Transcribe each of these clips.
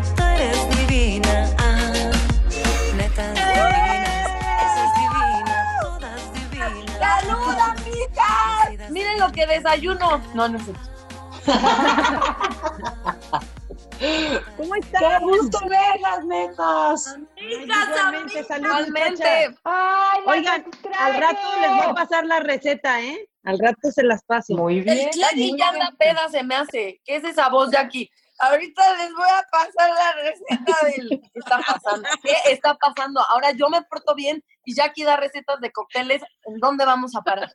Divina, tú eres divina. Ah, netas divinas, esa es divina, todas divinas. ¡Saluda, amigas! Miren lo que desayuno. No, no sé. ¿Cómo están? ¡Qué gusto verlas, netas! Amigas, Igualmente, salud, Igualmente. muchachas. Ay, Oigan, al rato les voy a pasar la receta, ¿eh? Al rato se las paso. Muy bien. Jackie ya anda peda, se me hace. ¿Qué es esa voz, Jackie? Ahorita les voy a pasar la receta del... ¿Qué está pasando? ¿Qué está pasando? Ahora yo me porto bien y Jackie da recetas de cócteles. ¿En dónde vamos a parar?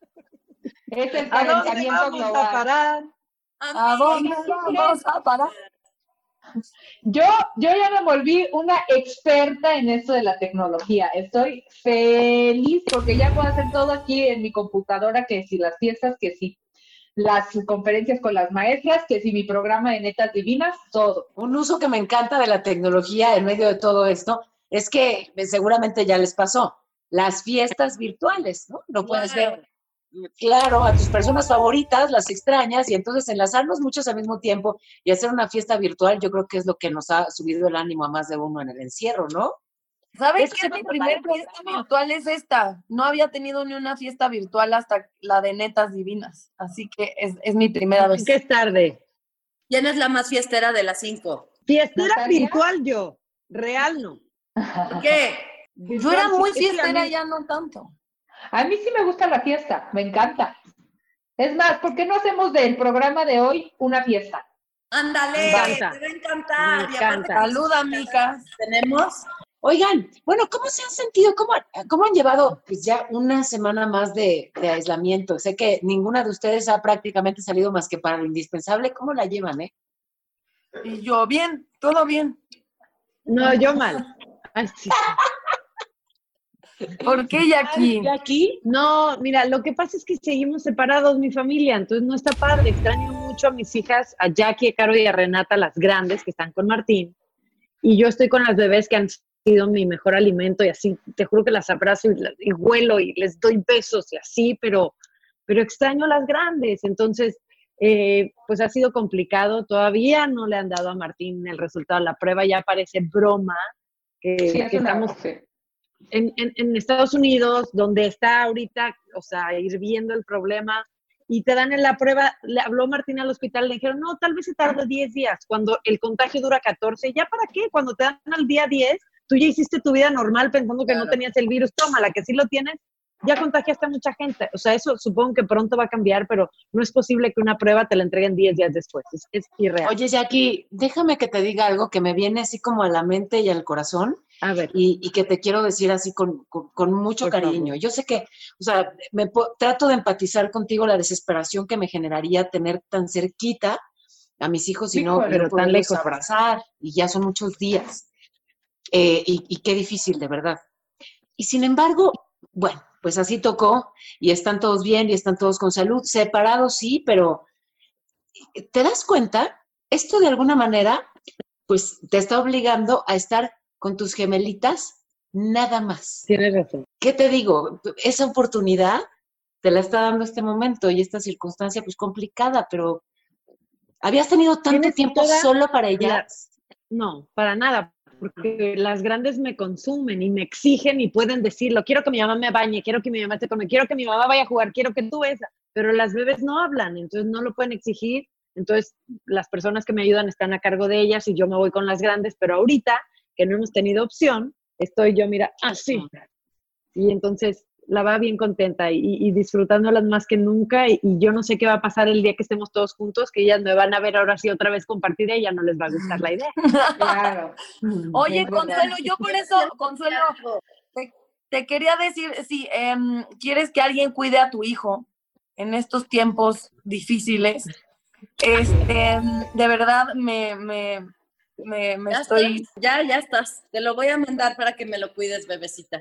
Es el ¿A dónde calentamiento vamos a parar? ¿A dónde vamos a parar? Yo, yo ya me volví una experta en esto de la tecnología. Estoy feliz porque ya puedo hacer todo aquí en mi computadora, que si las fiestas, que si las conferencias con las maestras, que si mi programa de netas divinas, todo. Un uso que me encanta de la tecnología en medio de todo esto es que seguramente ya les pasó, las fiestas virtuales, ¿no? No puedes ver, claro, a tus personas favoritas, las extrañas, y entonces enlazarnos muchos al mismo tiempo y hacer una fiesta virtual, yo creo que es lo que nos ha subido el ánimo a más de uno en el encierro, ¿no? ¿Sabes qué? no Mi me primer parece. fiesta virtual es esta. No había tenido ni una fiesta virtual hasta la de Netas Divinas. Así que es, es mi primera vez. Que es tarde. ¿Quién es la más fiestera de las cinco? Fiestera ¿Natalia? virtual yo, real no. ¿Por qué? Yo era muy fiestera, ya no tanto. A mí sí me gusta la fiesta, me encanta. Es más, ¿por qué no hacemos del programa de hoy una fiesta? Ándale, Me encanta. te va a encantar. Me Y aparte, encanta. Saluda, amigas. Tenemos Oigan, bueno, ¿cómo se han sentido? ¿Cómo, cómo han llevado pues ya una semana más de, de aislamiento? Sé que ninguna de ustedes ha prácticamente salido más que para lo indispensable. ¿Cómo la llevan, eh? Y yo, bien, todo bien. No, yo mal. Ay, sí. ¿Por qué, Jackie? ¿Y aquí? No, mira, lo que pasa es que seguimos separados, mi familia, entonces no está padre. Extraño mucho a mis hijas, a Jackie, a Caro y a Renata, las grandes que están con Martín. Y yo estoy con las bebés que han sido mi mejor alimento y así, te juro que las abrazo y, y huelo y les doy besos y así, pero, pero extraño las grandes. Entonces, eh, pues ha sido complicado. Todavía no le han dado a Martín el resultado de la prueba, ya parece broma que, Sí, que estamos en, en- en Estados Unidos, donde está ahorita, o sea, ir viendo el problema, y te dan en la prueba, le habló Martín al hospital, le dijeron, no, tal vez se tarde 10 días, cuando el contagio dura 14, ¿ya para qué? Cuando te dan al día 10, tú ya hiciste tu vida normal pensando que no tenías el virus, tómala, que sí lo tienes, ya contagiaste a mucha gente. O sea, eso supongo que pronto va a cambiar, pero no es posible que una prueba te la entreguen 10 días después, es, es irreal. Oye, Jackie, déjame que te diga algo que me viene así como a la mente y al corazón a ver, y, y que te quiero decir así con, con- con mucho Por cariño. favor. Yo sé que, o sea, me trato de empatizar contigo la desesperación que me generaría tener tan cerquita a mis hijos y no, y no pero tan lejos. abrazar y ya son muchos días. Eh, y, y qué difícil, de verdad. Y sin embargo, bueno, pues así tocó y están todos bien y están todos con salud, separados sí, pero ¿te das cuenta? Esto de alguna manera, pues te está obligando a estar con tus gemelitas nada más. tienes razón. ¿Qué te digo? Esa oportunidad te la está dando este momento y esta circunstancia pues complicada, pero habías tenido tanto tiempo solo para la- ellas. No, para nada, porque las grandes me consumen y me exigen y pueden decirlo. Quiero que mi mamá me bañe, quiero que mi mamá esté conmigo, quiero que mi mamá vaya a jugar, quiero que tú esa. Pero las bebés no hablan, entonces no lo pueden exigir. Entonces las personas que me ayudan están a cargo de ellas y yo me voy con las grandes, pero ahorita que no hemos tenido opción, estoy yo, mira, así. Y entonces la va bien contenta y, y disfrutándolas más que nunca. Y, y yo no sé qué va a pasar el día que estemos todos juntos, que ellas me van a ver ahora sí otra vez compartida y ya no les va a gustar la idea. Claro. Oye, Es verdad. Consuelo, yo por eso, Consuelo, te, te quería decir, si em, quieres que alguien cuide a tu hijo en estos tiempos difíciles, Este, de verdad me, me, me, me Ya estoy. estás, ya, ya estás. Te lo voy a mandar para que me lo cuides, bebecita.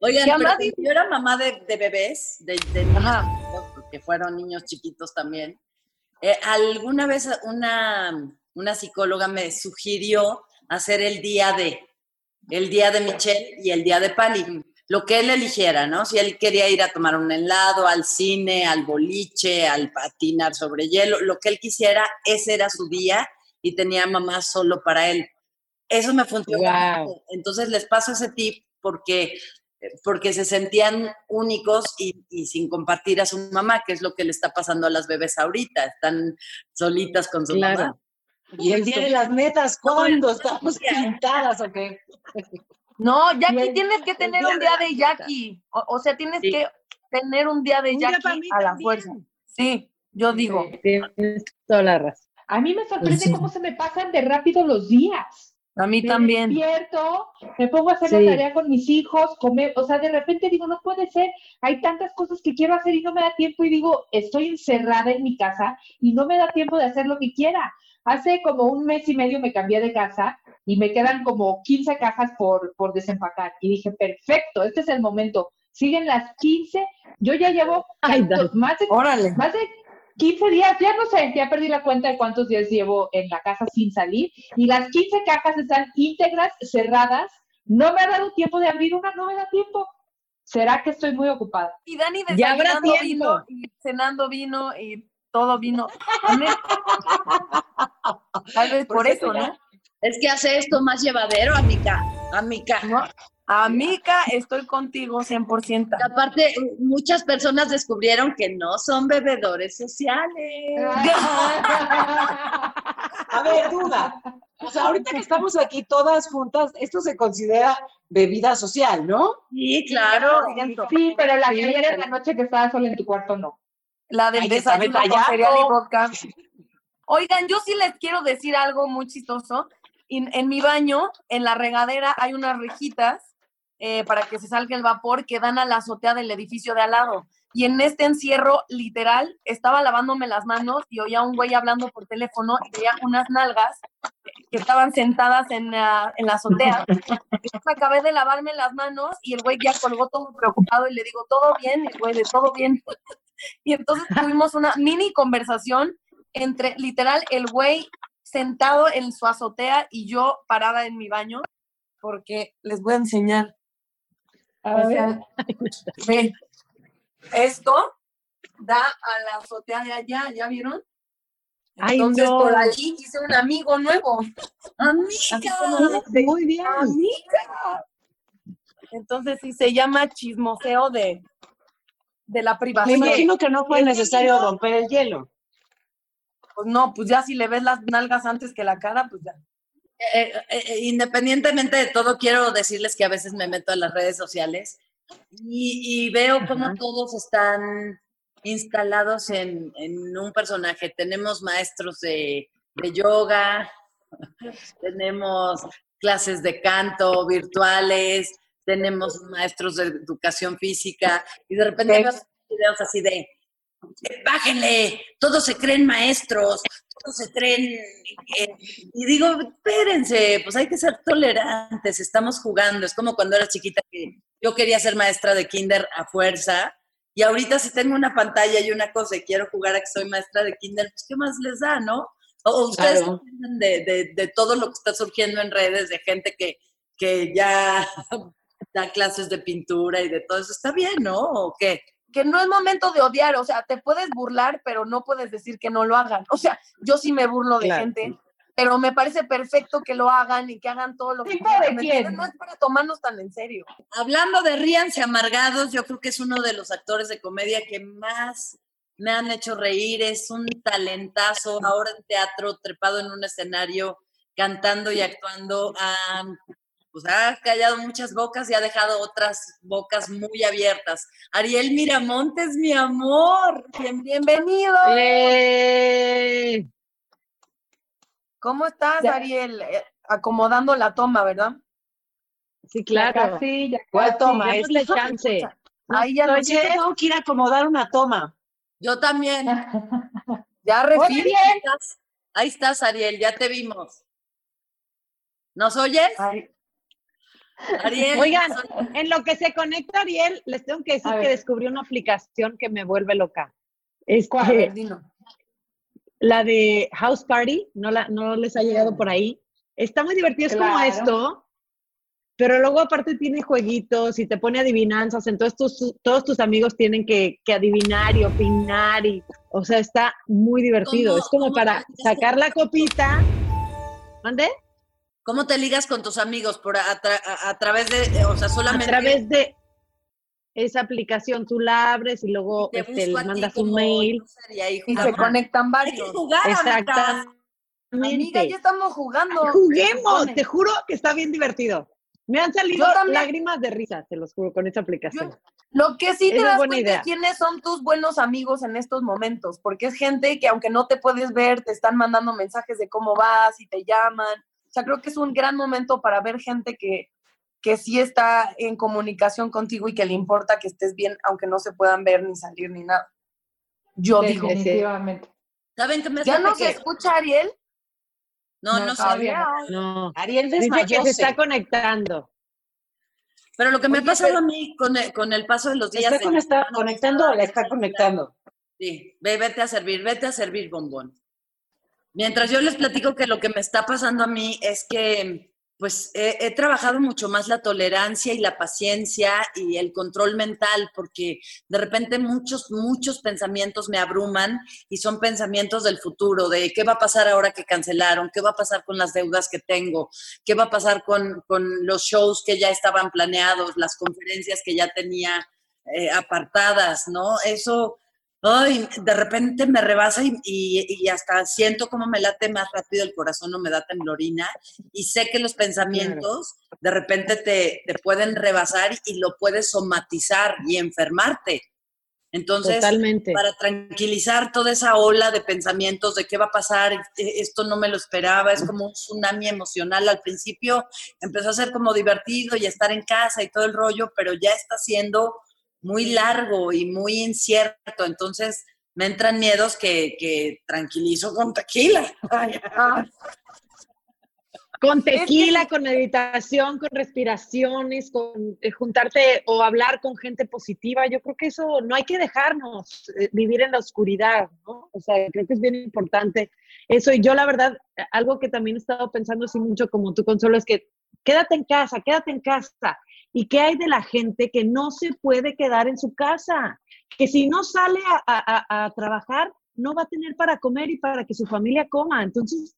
Oigan, ¿Qué pero yo era mamá de, de bebés, de, de niños porque fueron niños chiquitos también. eh, alguna vez una, una psicóloga me sugirió hacer el día de, el día de Michelle y el día de Pali, lo que él eligiera, ¿no? Si él quería ir a tomar un helado, al cine, al boliche, al patinar sobre hielo, lo que él quisiera, ese era su día y tenía mamá solo para él. Eso me funcionó. Guau. Entonces les paso ese tip porque, porque se sentían únicos y, y sin compartir a su mamá, que es lo que le está pasando a las bebés ahorita. Están solitas con su Claro. mamá. Y el día de las netas, ¿cuándo? ¿Estamos pintadas o qué? No, Jackie, tienes que tener un día de Jackie. O, o sea, tienes Sí. que tener un día de Un Jackie a la también. fuerza. Sí, yo digo. Tienes toda la razón. A mí me sorprende Sí. cómo se me pasan de rápido los días. A mí Me también. despierto, me pongo a hacer Sí. la tarea con mis hijos, comer, o sea, de repente digo, no puede ser, hay tantas cosas que quiero hacer y no me da tiempo y digo, estoy encerrada en mi casa y no me da tiempo de hacer lo que quiera. Hace como un mes y medio me cambié de casa y me quedan como 15 cajas por, por desempacar y dije, perfecto, este es el momento. Siguen las 15, yo ya llevo Ay, más de Órale. más de 15 días, ya no sé, ya perdí la cuenta de cuántos días llevo en la casa sin salir y las 15 cajas están íntegras, cerradas. No me ha dado tiempo de abrir una, no me da tiempo. ¿Será que estoy muy ocupada? Y Dani Ya habrá tiempo. vino y cenando vino y todo vino. Tal vez por eso, ¿no? Es que hace esto más llevadero, amiga. Amiga. ¿No? Amica, estoy contigo 100%. Y Aparte, muchas personas descubrieron que no son bebedores sociales. A ver, duda. O sea, ahorita que estamos aquí todas juntas, esto se considera bebida social, ¿no? Sí, claro. Sí, pero la que ayer en la noche que estaba sola en tu cuarto, no. La del Ay, desayuno con cereal y vodka. Oigan, yo sí les quiero decir algo muy chistoso. En, en mi baño, en la regadera, hay unas rejitas eh, para que se salga el vapor que dan a la azotea del edificio de al lado. Y en este encierro, literal, estaba lavándome las manos y oía a un güey hablando por teléfono y veía unas nalgas que estaban sentadas en la, azotea. Entonces acabé de lavarme las manos y el güey ya colgó todo preocupado y le digo, ¿todo bien? Y el güey de todo bien. Y entonces tuvimos una mini conversación entre literal el güey sentado en su azotea y yo parada en mi baño, porque les voy a enseñar. A O ver. sea, ve, esto da a la azotea de allá, ¿ya vieron? Ay, Entonces no. por allí hice un amigo nuevo. Amiga. Muy bien. Amiga. Entonces sí se llama chismoseo de, de la Me privacidad. imagino que no fue necesario romper el hielo. Pues no, pues ya si le ves las nalgas antes que la cara, pues ya. Eh, eh, eh, independientemente de todo, quiero decirles que a veces me meto a las redes sociales y, y veo cómo todos están instalados en, en un personaje. Tenemos maestros de, de yoga, tenemos clases de canto virtuales, tenemos maestros de educación física y de repente veo videos así de bájenle, todos se creen maestros, se creen, eh, y digo, espérense, pues hay que ser tolerantes, estamos jugando, es como cuando era chiquita que yo quería ser maestra de kinder a fuerza, y ahorita si tengo una pantalla y una cosa y quiero jugar a que soy maestra de kinder, pues qué más les da, ¿no? O ustedes Claro. de, de todo lo que está surgiendo en redes, de gente que, que ya da clases de pintura y de todo eso, está bien, ¿no? ¿O qué? Que no es momento de odiar, o sea, te puedes burlar, pero no puedes decir que no lo hagan. O sea, yo sí me burlo de Claro. gente, pero me parece perfecto que lo hagan y que hagan todo lo que ¿Tipo de quieran. No es para tomarnos tan en serio. Hablando de Ríanse Amargados, yo creo que es uno de los actores de comedia que más me han hecho reír. Es un talentazo, ahora en teatro, trepado en un escenario, cantando y actuando. Pues ha callado muchas bocas y ha dejado otras bocas muy abiertas. Ariel Miramontes, mi amor. Bien, bienvenido. ¡Eh! ¿Cómo estás, Ya. Ariel? Eh, acomodando la toma, ¿verdad? Sí, Ya claro. casi, ya ¿Cuál toma? Démosle Esta? chance. Ahí ya, No, es tengo que ir a acomodar una toma. Yo también. Ya, Hola, Refi. Ariel. Ahí estás, Ahí estás, Ariel, ya te vimos. ¿Nos oyes? Ariel. Oigan, en lo que se conecta Ariel, les tengo que decir que descubrí una aplicación que me vuelve loca. Este, ver, dino. la de House Party, no, la, no les ha llegado por ahí. Está muy divertido, es como esto, pero luego aparte tiene jueguitos y te pone adivinanzas, entonces tus, todos tus amigos tienen que, que adivinar y opinar, y, o sea, está muy divertido. ¿Cómo- es como para sacar la copita. ¿Mande? ¿Cómo te ligas con tus amigos? Por a, tra- a- a través de, o sea, A solamente. través de esa aplicación tú la abres y luego te este, le a mandas un mail. y ahí Y se conectan Hay varios. que jugar, amigas. Amiga, ya estamos jugando. Juguemos, te juro que está bien divertido. Me han salido lágrimas de risa, te los juro, con esa aplicación. Lo que sí te das cuenta idea. es quiénes son tus buenos amigos en estos momentos, porque es gente que aunque no te puedes ver, te están mandando mensajes de cómo vas y te llaman. O sea, creo que es un gran momento para ver gente que, que sí está en comunicación contigo y que le importa que estés bien, aunque no se puedan ver ni salir ni nada. Yo digo. Definitivamente. ¿Saben qué me ¿Ya no se escucha, Ariel? No, No, no sé. todavía No. Ariel Dice que se está conectando. Pero lo que me ha pasado pero- a mí con el, con el paso de los ¿Se días. está de- conectando o la está conectando? Sí, ve, vete a servir, vete a servir, bombón. Mientras yo les platico que lo que me está pasando a mí es que, pues, he, trabajado mucho más la tolerancia y la paciencia y el control mental, porque de repente muchos, muchos pensamientos me abruman y son pensamientos del futuro, de qué va a pasar ahora que cancelaron, qué va a pasar con las deudas que tengo, qué va a pasar con, con los shows que ya estaban planeados, las conferencias que ya tenía eh, apartadas, ¿no? Eso ay, de repente me rebasa y, y- y hasta siento como me late más rápido el corazón o me da temblorina y sé que los pensamientos de repente te, te pueden rebasar y lo puedes somatizar y enfermarte. Entonces, Totalmente. para tranquilizar toda esa ola de pensamientos de qué va a pasar, eh, esto no me lo esperaba, es como un tsunami emocional. Al principio empezó a ser como divertido y estar en casa y todo el rollo, pero ya está siendo muy largo y muy incierto. Entonces me entran miedos que, que tranquilizo con tequila. Con tequila, con meditación, con respiraciones, con eh, juntarte o hablar con gente positiva. Yo creo que eso no hay que dejarnos eh, vivir en la oscuridad, ¿no? O sea, creo que es bien importante eso. Y yo, la verdad, algo que también he estado pensando así mucho como tú, Consuelo, es que quédate en casa, quédate en casa. ¿Y qué hay de la gente que no se puede quedar en su casa? Que si no sale a, a- a- trabajar, no va a tener para comer y para que su familia coma. Entonces,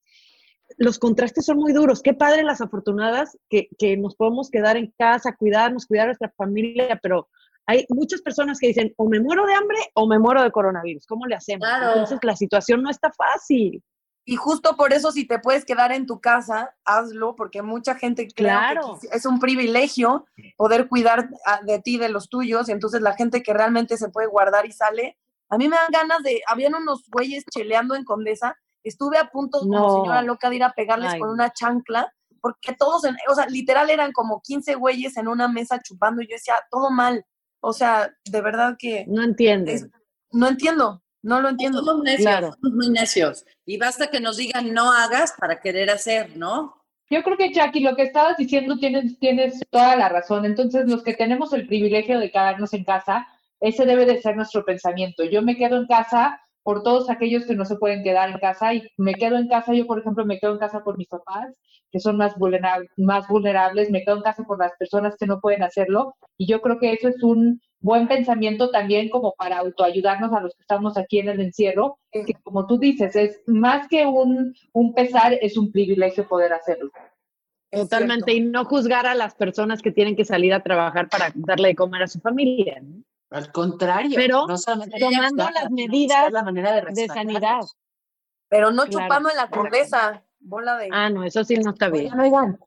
los contrastes son muy duros. Qué padre las afortunadas que, que nos podemos quedar en casa, cuidarnos, cuidar a nuestra familia, pero hay muchas personas que dicen, o me muero de hambre o me muero de coronavirus. ¿Cómo le hacemos? Claro. Entonces, la situación no está fácil. Y justo por eso, si te puedes quedar en tu casa, hazlo, porque mucha gente Claro. que es un privilegio poder cuidar a- de ti, de los tuyos, y entonces la gente que realmente se puede guardar y sale, a mí me dan ganas de, habían unos güeyes cheleando en Condesa, estuve a punto como No. señora loca de ir a pegarles Ay, con una chancla, porque todos, en- o sea, literal eran como 15 güeyes en una mesa chupando, y yo decía, todo mal, o sea, de verdad que No entienden. es- no entiendo, no lo entiendo. Somos necios, Claro. somos muy necios. Y basta que nos digan no hagas para querer hacer, ¿no? Yo creo que, Jackie, lo que estabas diciendo tienes, tienes toda la razón. Entonces, los que tenemos el privilegio de quedarnos en casa, ese debe de ser nuestro pensamiento. Yo me quedo en casa por todos aquellos que no se pueden quedar en casa y me quedo en casa, yo por ejemplo me quedo en casa por mis papás, que son más, vulnera- más vulnerables, me quedo en casa por las personas que no pueden hacerlo y yo creo que eso es un buen pensamiento también como para autoayudarnos a los que estamos aquí en el encierro, que como tú dices, es más que un, un pesar, es un privilegio poder hacerlo. Totalmente. Y no juzgar a las personas que tienen que salir a trabajar para darle de comer a su familia. ¿no? Al contrario, Pero no solamente tomando las medidas la manera de, sanidad. Pero no Claro. chupando en la condesa, bola de... Ah, no, eso sí no está bien. Oigan, oigan,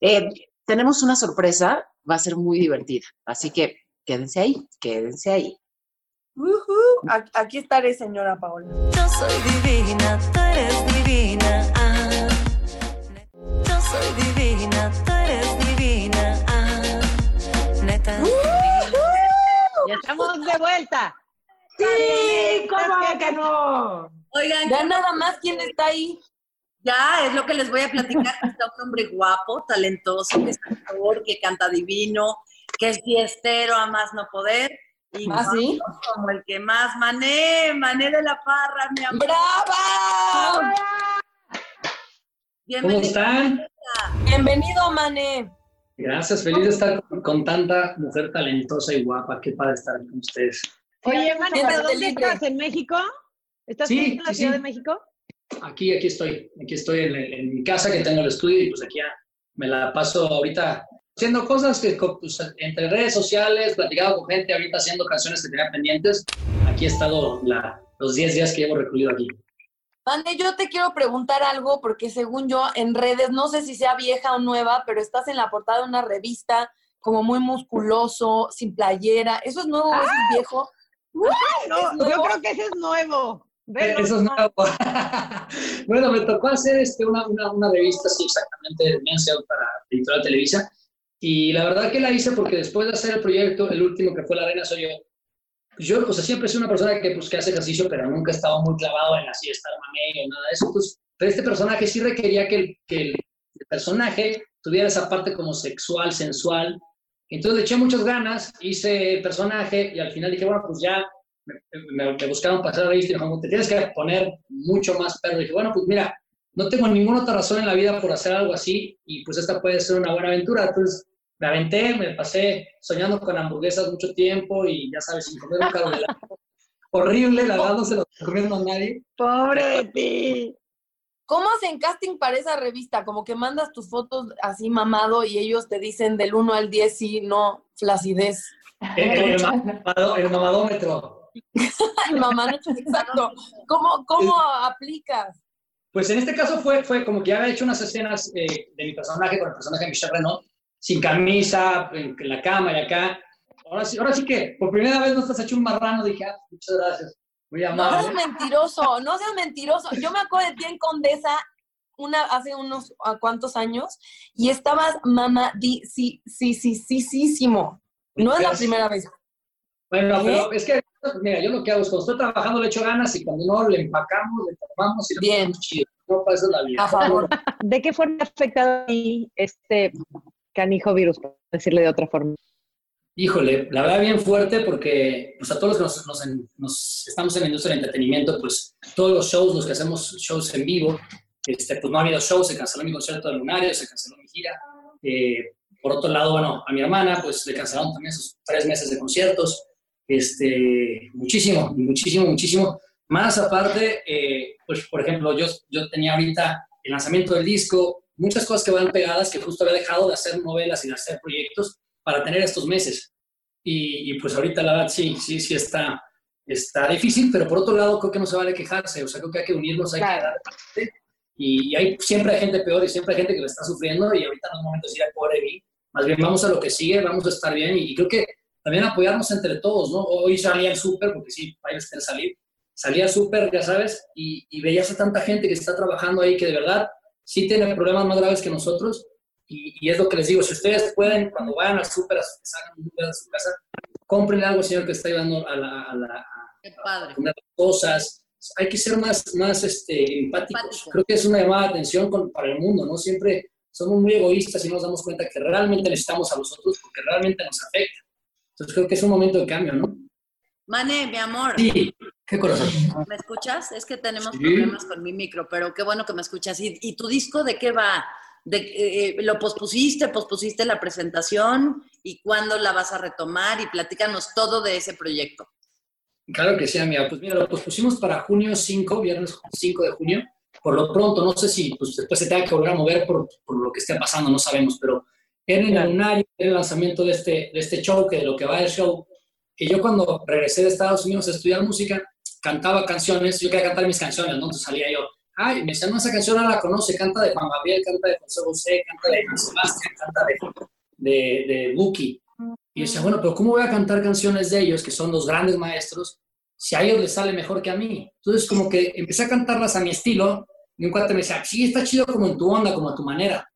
eh, tenemos una sorpresa, va a ser muy divertida, así que quédense ahí, quédense ahí. Aquí estaré, señora Paola. Yo soy divina, tú eres divina. Ah. Yo soy divina, tú eres divina. Ah. Neta. Ya estamos de vuelta. Sí, ¿cómo que no? Oigan, Ya nada más, ¿quién está ahí? Ya, es lo que les voy a platicar. Está un hombre guapo, talentoso, que es actor, que canta divino, que es fiestero a más no poder. Y ¿Ah, sí? como el que más, Mané, Mané de la Parra, mi amor. ¡Brava! ¿Cómo Bienvenido. están? Bienvenido, Mané. Gracias, feliz de estar con, con tanta mujer talentosa y guapa. Qué padre estar con ustedes. Oye, Mane, Siéntate ¿pero ¿dónde libre. estás? ¿En México? ¿Estás Sí, en la sí, Ciudad sí. de México? Aquí, aquí estoy. Aquí estoy en, en mi casa que tengo el estudio y pues aquí ya me la paso ahorita haciendo cosas que pues, entre redes sociales, platicado con gente, ahorita haciendo canciones que tenía pendientes. Aquí he estado la- los 10 días que llevo recluido aquí. Mané, yo te quiero preguntar algo porque según yo en redes, no sé si sea vieja o nueva, pero estás en la portada de una revista como muy musculoso, sin playera. ¿Eso es nuevo o eso es viejo? No, ¿Es yo creo que ese es nuevo. Velo. Eh, Eso es nuevo. bueno, me tocó hacer este, una, una, una revista, sí, exactamente, de para Editorial Televisa. Y la verdad que la hice porque después de hacer el proyecto, el último que fue La Reina Soy Yo, yo, o sea, siempre sido una persona que, pues, que hace ejercicio, pero nunca he estado muy clavado en así estar mamey o nada de eso. Pues, pero este personaje sí requería que el, que el personaje tuviera esa parte como sexual, sensual. Entonces le eché muchas ganas, hice personaje y al final dije, bueno, pues ya me, me- me buscaron pasar la revista y me te tienes que poner mucho más perro. Y dije, bueno, pues mira, no tengo ninguna otra razón en la vida por hacer algo así y pues esta puede ser una buena aventura. Entonces me aventé, me pasé soñando con hamburguesas mucho tiempo y ya sabes, sin comer un carbohidrato. Horrible, la verdad no se lo recomiendo a nadie. Pobre de ti. ¿Cómo hacen casting para esa revista? Como que mandas tus fotos así mamado y ellos te dicen del 1 al 10 sí, no, flacidez. El, el mamado- el mamadómetro. Mamá, no, exacto. ¿Cómo, cómo aplicas? Pues en este caso fue, fue como que ya había hecho unas escenas eh, de mi personaje con el personaje de Michelle Renaud, sin camisa, en, la cama y acá. Ahora sí, ahora sí que por primera vez no estás hecho un marrano, dije, ah, muchas gracias, muy No amable. seas mentiroso, no seas mentiroso. Yo me acuerdo de ti en Condesa una, hace unos ¿a cuántos años y estabas mamá, sí, sí, sí, sí, No es la primera vez. Bueno, pero es que, mira, yo lo que hago es cuando estoy trabajando le echo ganas y cuando no le empacamos, le tomamos y le Bien. chido. No pasa la vida. A favor. ¿De qué forma ha afectado a ti este canijo virus, por decirle de otra forma? Híjole, la verdad bien fuerte porque pues a todos los que nos, nos- estamos en la industria del entretenimiento, pues todos los shows, los que hacemos shows en vivo, este, pues no ha habido shows, se canceló mi concierto de Lunario, se canceló mi gira. Eh, por otro lado, bueno, a mi hermana pues le cancelaron también sus tres meses de conciertos. Este, muchísimo, muchísimo, muchísimo. Más aparte, eh, pues por ejemplo, yo, yo tenía ahorita el lanzamiento del disco, muchas cosas que van pegadas que justo había dejado de hacer novelas y de hacer proyectos para tener estos meses. Y, y, pues ahorita la verdad sí, sí, sí está, está difícil, pero por otro lado creo que no se vale quejarse, o sea, creo que hay que unirnos, hay que dar y, y hay, siempre hay gente peor y siempre hay gente que lo está sufriendo y ahorita no es momento de decir, "Ay, pobre mí, más bien vamos a lo que sigue, vamos a estar bien. Y, y creo que también apoyarnos entre todos, ¿no? Hoy salí al súper, porque sí, hay que salir, salí al súper, ya sabes, y, y veías a tanta gente que está trabajando ahí que de verdad sí tiene problemas más graves que nosotros y, y es lo que les digo, si ustedes pueden, cuando vayan al súper, salgan un lugar de su casa, compren algo al señor que está ayudando a, la, a, la- a comer cosas. Hay que ser más, más este, empáticos. Empático. Creo que es una llamada de atención con- para el mundo, ¿no? Siempre somos muy egoístas y no nos damos cuenta que realmente necesitamos a los otros porque realmente nos afecta. Entonces creo que es un momento de cambio, ¿no? Mane, mi amor, Sí, qué corazón. ¿me escuchas? Es que tenemos Sí. problemas con mi micro, pero qué bueno que me escuchas. ¿Y, y tu disco de qué va? De, eh, ¿Lo pospusiste? ¿Pospusiste la presentación? ¿Y cuándo la vas a retomar? Y platícanos todo de ese proyecto. Claro que sí, amiga. Pues mira, lo pusimos para junio 5, viernes 5 de junio. Por lo pronto, no sé si pues, después se tenga que volver a mover por, por lo que esté pasando, no sabemos, pero era en el lunario, era el lanzamiento de este, de este show, que de lo que va el show. Y yo cuando regresé de Estados Unidos a estudiar música, cantaba canciones, yo quería cantar mis canciones, ¿no? Entonces salía yo, ay, me decían, no, esa canción no la conoce, canta de Juan Gabriel, canta de José José, canta de Juan Sebastián, canta de, de, de Buki. Y yo decía, bueno, pero ¿cómo voy a cantar canciones de ellos, que son los grandes maestros, si a ellos les sale mejor que a mí? Entonces, como que empecé a cantarlas a mi estilo, y un cuate me decía, sí, está chido como en tu onda, como a tu manera.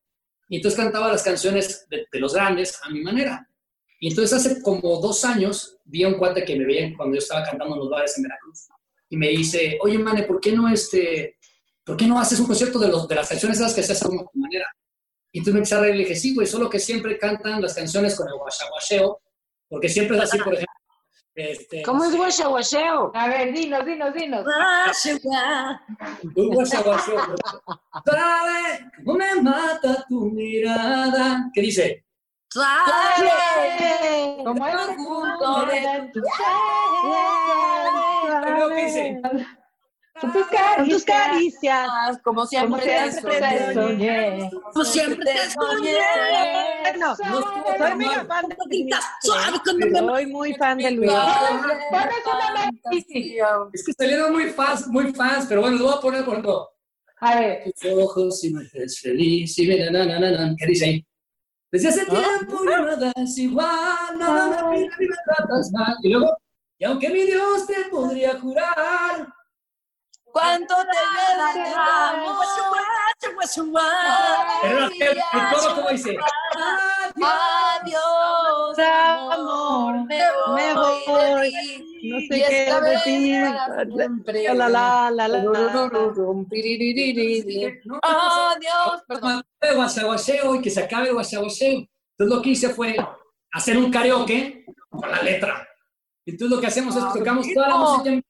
Y entonces cantaba las canciones de, de los grandes a mi manera. Y entonces hace como dos años vi a un cuate que me veía cuando yo estaba cantando en los bares en Veracruz. y me dice, oye, Mane, ¿por qué no, este, ¿por qué no haces un concierto de, los, de las canciones esas que se hacen de manera? Y entonces me empecé a reír y le dije, sí, güey, solo que siempre cantan las canciones con el guachaguacheo, porque siempre es así, por ejemplo. Este, ¿Cómo es guachaguacheo? A ver, dinos, dinos, dinos. Guachaguacheo. ¿Sabe cómo me mata tu mirada? ¿Qué dice? Como es junto de tu Luego, ¿qué dice? Con tus Con tus caricias. caricias. Como siempre te siempre te soñé. Como siempre te soñé. Bueno, soy mega fan de Luis Bonita, suave cuando me Soy muy fan de Luis. Es que salieron muy fans, muy fans, pero bueno, lo voy a poner por ejemplo. A ver. Tus ojos y me haces feliz y mira, na, na, na, na. ¿Qué dice ahí? Desde hace tiempo ya nada es igual, nada me pide ni me tratas mal. Y luego, y aunque mi Dios te podría jurar, ¿Cuánto te llena de amor? pero el, coro como dice, Adiós, amor, me voy. No sé qué decir. La la la la la. Adiós, perdón. guachaguacheo y que se acabe el guachaguacheo. Entonces lo que hice fue hacer un karaoke con la letra. Entonces lo que hacemos es que tocamos toda la música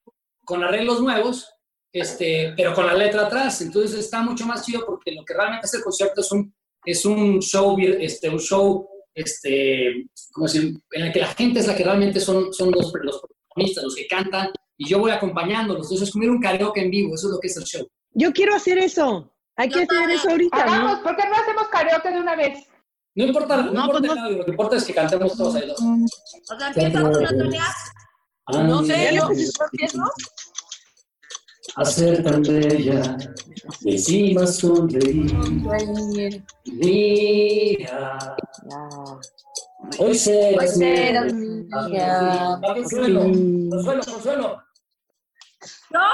con arreglos nuevos, este, pero con la letra atrás. Entonces está mucho más chido porque lo que realmente es el concierto es un, es un show, vir- este, un show, este, como si, en el que la gente es la que realmente son, son los, los protagonistas, los que cantan, y yo voy acompañándolos. Entonces es como un karaoke en vivo, eso es lo que es el show. Yo quiero hacer eso. Hay que hacer eso ahorita, Hagamos, ¿no? ¿por qué no hacemos karaoke de una vez? No importa, no, No, importa pues audio, lo que importa es que cantemos todos ahí. dos. O sea, empieza con Natalia. No sé, yo empiezo. A ser tan bella, y encima sonreír. Mira, hoy serás. Va, Consuelo, Consuelo, Consuelo. No,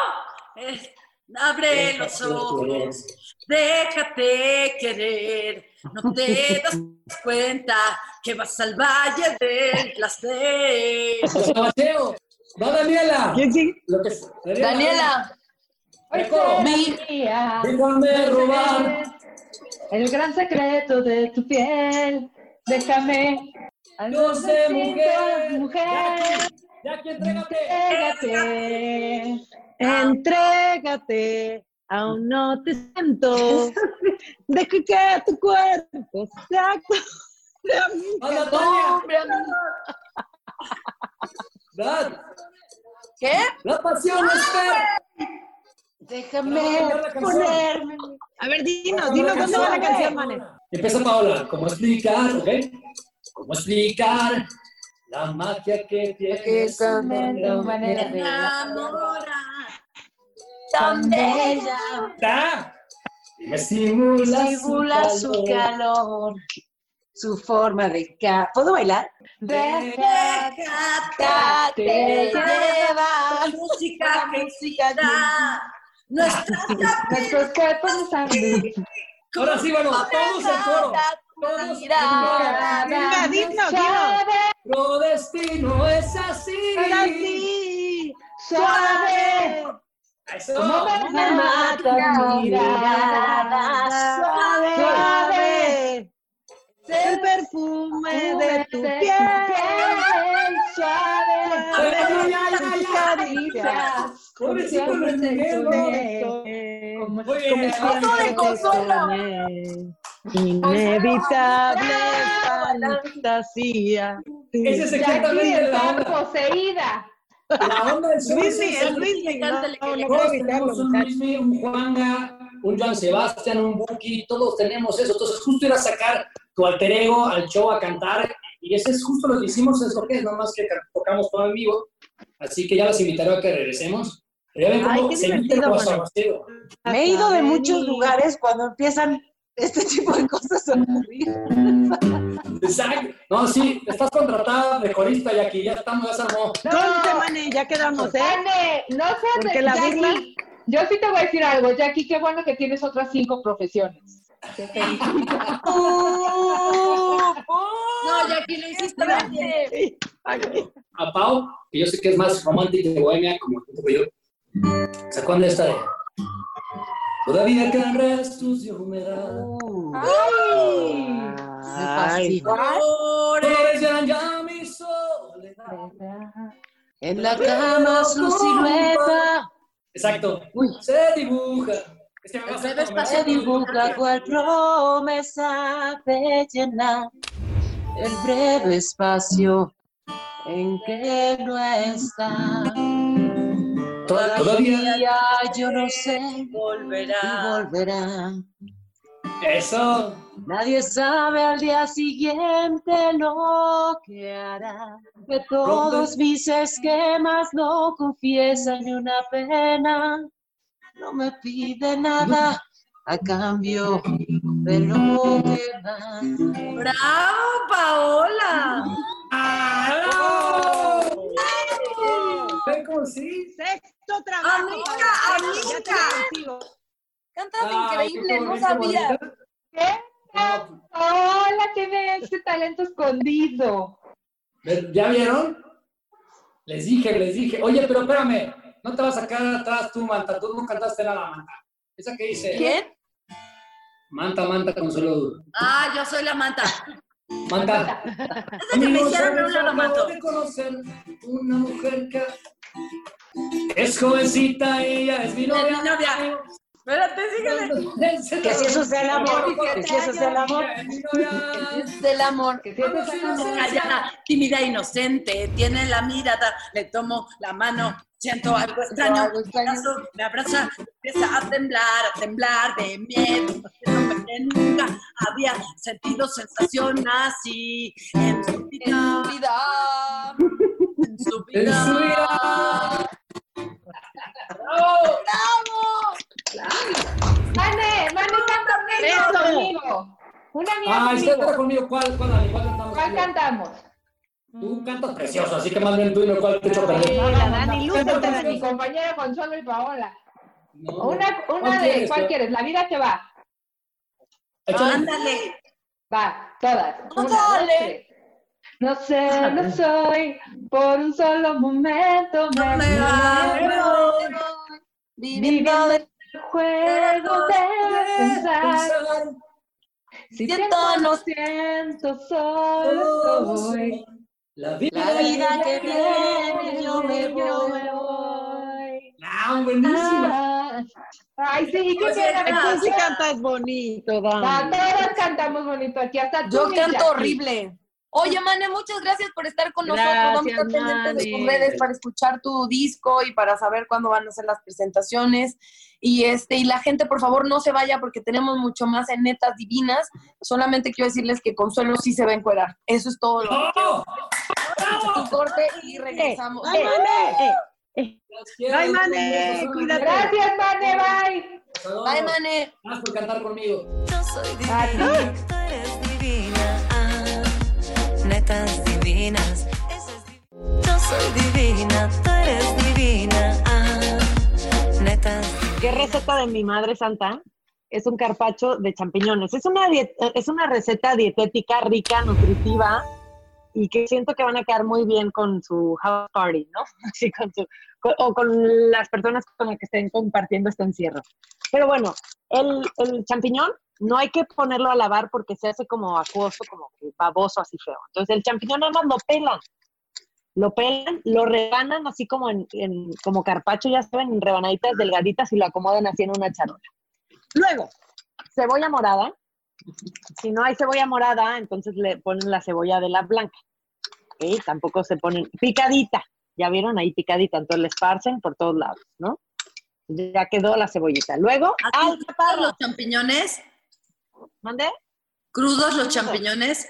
eh, abre los ojos, déjate querer. No te das cuenta que vas al valle del placer. Va Daniela. ¿Quién Daniela, Déjame robar. el gran secreto de tu piel. Déjame. Yo sé, mujer. mujer. Ya que entrégate. Pégate. Entrégate, aún no te siento. Deja que tu cuerpo hombre, amigo. Dan, ¿Qué? La pasión espera. Déjame ponerme. A ver, dinos, dinos dónde va la canción, Mane. Empieza Paola. ¿Cómo explicar, ok? ¿Cómo explicar la magia que tiene su Tu manera de Enamora, tan bella, Está. Y me simula, Simula su calor. calor, su forma de ca... ¿Puedo bailar? déjate llevar. Música que excitará nuestras Nuestros cuerpos están Ahora sí, bueno, todos en coro. Todos mirada. Venga, dinos, dinos. Nuestro destino es así. Ahora sí. Suave. Eso. Como me mata tu mirada. Suave. Suave. El perfume de tu piel. Suave. Ay, ay, ay, Tus ay, caricias. Pobrecito Como Luis. Como Muy bien. Eso de consuelo. Inevitable fantasía. Ese es exactamente la onda. poseída. La onda del show Luis Miguel. Luis Miguel. Un Juanga, un Joan Sebastián, un Buki, todos tenemos eso. Entonces, justo ir a sacar tu alter ego al show a cantar, y ese es justo lo que hicimos, es lo que es, nada más que tocamos todo en vivo. Así que ya los invitaré a que regresemos. Pero ya ven Ay, cómo qué se divertido. Me he ido de muchos lugares cuando empiezan este tipo de cosas a ocurrir. Exacto. No, sí, estás contratada de corista y aquí ya estamos, ya se armó. Conte, Mane, ya quedamos, ¿eh? Ane, no seas Porque de- la Jackie, burla- Yo sí te voy a decir algo, Jackie, qué bueno que tienes otras cinco profesiones. Felicito. No, Jackie, lo hiciste bien. Sí. Aquí. A Pau, que yo sé que es más romántica y bohemia, como poco yo, ¿Se acuerdan de esta de? Todavía quedan restos de humedad. Ay, Flores llenan ya mi soledad. en la cama su silueta Exacto. Se dibuja. Es que me vas a se hacer dibuja cual promesa de llenar el breve espacio en que no está. Todavía. yo no sé Volverá. volverá. Eso. Nadie sabe al día siguiente lo que hará. Que todos mis esquemas no confiesan ni una pena. No me pide nada a cambio de lo que da. ¡Bravo, Paola! ¿Ven cómo sí? Sexto trabajo. Amiga, amiga. Cantas Ay, increíble, no sabía. ¿Qué? Hola, tiene este talento escondido. ¿Ya vieron? Les dije, les dije. Oye, pero espérame. No te vas a quedar atrás tú, Manta. Tú no cantaste nada, Manta. Esa que dice. ¿Quién? Manta, Manta, Consuelo Duro. Ah, yo soy la manta. Manta. que me Amigos, hicieron ¿sabes? una la Acabo mato. de conocer una mujer que es jovencita ella es mi Es novia. mi novia. Espérate, síguele. Que si eso es el amor, que si eso es el amor. Es del amor. Que si eso es el amor. Callada, tímida, inocente, tiene la mirada, le tomo la mano, siento algo extraño, algo extraño. me abrazo, me abraza, empieza a temblar, a temblar de miedo, nunca había sentido sensación así en su En vida, su vida. en su En vida. su vida. Mane, Mane, canta conmigo. Una mía Ay, conmigo. canta conmigo. ¿Cuál, cuál? ¿Cuál cantamos? ¿Cuál cantamos? Tú cantas precioso, así que más bien tú y no cuál te echo a perder. Dani, lúcete, Dani. Compañera Consuelo y Paola. No. Una, ¿Cuál una de, quieres, ¿cuál tú? quieres? La vida que va. Ándale. Va, todas. Una. No sé, no soy, por un solo momento me, me voy. Viviendo el juego de pensar. Si Siento, no siento, solo soy. La vida, La vida que viene, yo me voy. Ah, buenísima. Ah, Ay, sí, qué Oye, pena. Tú sí cantas bonito, Va, Dani. todas cantamos bonito aquí, hasta tú. Yo canto horrible. Oye, Mane, muchas gracias por estar con nosotros. Vamos a estar pendientes de tus redes para escuchar tu disco y para saber cuándo van a ser las presentaciones. Y este, y la gente, por favor, no se vaya porque tenemos mucho más en netas divinas. Solamente quiero decirles que Consuelo sí se va a encuerar. Eso es todo lo que quiero. Un corte y regresamos. ¡Ay, Mane! Ay, los Mane, cuídate. Gracias, Mane, bye. Bye, Mane. Gracias por cantar conmigo. Yo soy divina. Divinas. Ah, ¿Qué receta de mi madre santa? Es un carpacho de champiñones. Es una, es una receta dietética rica, nutritiva y que siento que van a quedar muy bien con su house party, ¿no? Así con- o con las personas con las que estén compartiendo este encierro. Pero bueno, el, champiñón no hay que ponerlo a lavar porque se hace como acuoso, como baboso, así feo. Entonces el champiñón nada más lo pelan. Lo pelan, lo rebanan así como en, como carpacho, ya saben, en rebanaditas delgaditas y lo acomodan así en una charola. Luego, cebolla morada. Si no hay cebolla morada, entonces le ponen la cebolla de la blanca. ¿ok? Tampoco se ponen picadita. Ya vieron ahí picadita, entonces le esparcen por todos lados, ¿no? Ya quedó la cebollita. Luego, ¿Así al los champiñones? ¿Mande? ¿Crudos los champiñones?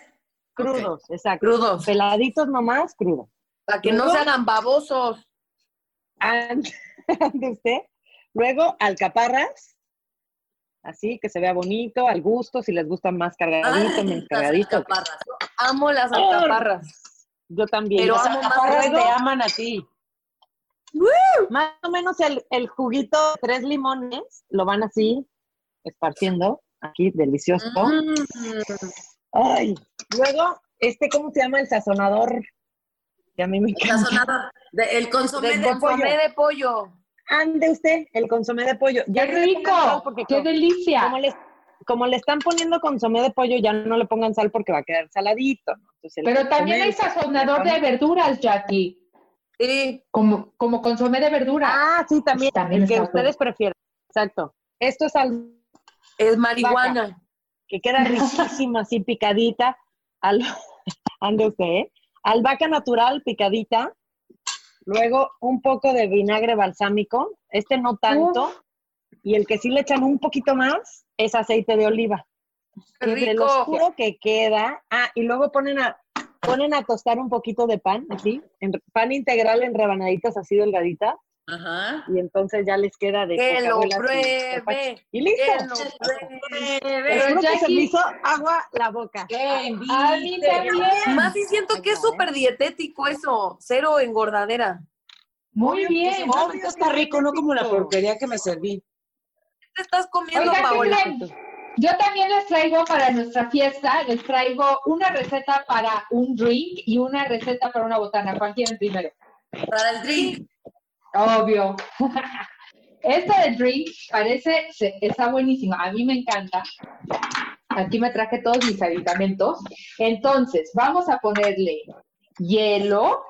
Crudos, exacto. Crudos. Peladitos nomás, crudos. Para que no se hagan babosos. Ande ande usted. Luego, alcaparras. Así, que se vea bonito, al gusto, si les gusta más cargadito, Ay, menos las cargadito. alcaparras. Amo las alcaparras. Yo también. Pero Las amo más te aman a ti. Más o menos el, el juguito de tres limones lo van así esparciendo aquí, delicioso. Mm. Ay, luego, este, ¿cómo se llama? El sazonador. Que a mí me encanta. Sazonador. De- el consomé de pollo. Consomé de pollo. ande usted el consomé de pollo. Ya ¡Qué pongan rico! porque ¡Qué como- delicia! Como le, como le están poniendo consomé de pollo, ya no le pongan sal porque va a quedar saladito. ¿no? Entonces, el Pero también hay el sazonador de verduras, Jackie. Sí. Como, como consomé de verdura. Ah, sí, también. También el que ustedes prefieren. Exacto. Esto es al Es marihuana. que queda riquísima, así picadita. Al, ande usted, ¿eh? Albahaca natural picadita. Luego un poco de vinagre balsámico. Este no tanto. Y el que sí le echan un poquito más es aceite de oliva. ¡Qué lo rico! oscuro que queda. Ah, y luego ponen a, ponen a tostar un poquito de pan, así, en, pan integral en rebanaditas así delgaditas. Ajá. Y entonces ya les queda de ¡Que lo y pruebe! Y listo. ¡Que lo pruebe! Juro que se me hizo agua la boca. A mí también. Más y siento que es súper dietético eso. Cero engordadera. Muy bien. Obvio está rico, no como la porquería que me serví. ¿Qué te estás comiendo, ¿qué Paola? Yo también les traigo para nuestra fiesta, les traigo una receta para un drink y una receta para una botana. ¿Cuál quieren primero? Para el drink. Obvio. Esta de drink parece, está buenísima. A mí me encanta. Aquí me traje todos mis aditamentos. Entonces, vamos a ponerle hielo.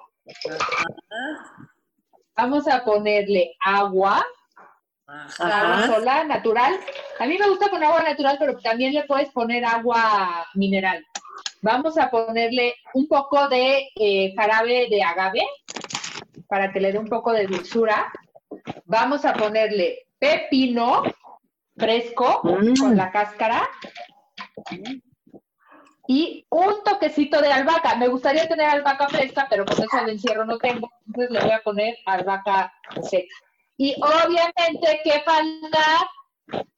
Vamos a ponerle agua. Agua sola, natural. A mí me gusta poner agua natural, pero también le puedes poner agua mineral. Vamos a ponerle un poco de eh, jarabe de agave para que le dé un poco de dulzura. Vamos a ponerle pepino fresco con la cáscara y un toquecito de albahaca. Me gustaría tener albahaca fresca, pero con eso de encierro no tengo, entonces le voy a poner albahaca seca. Y obviamente, ¿qué falta?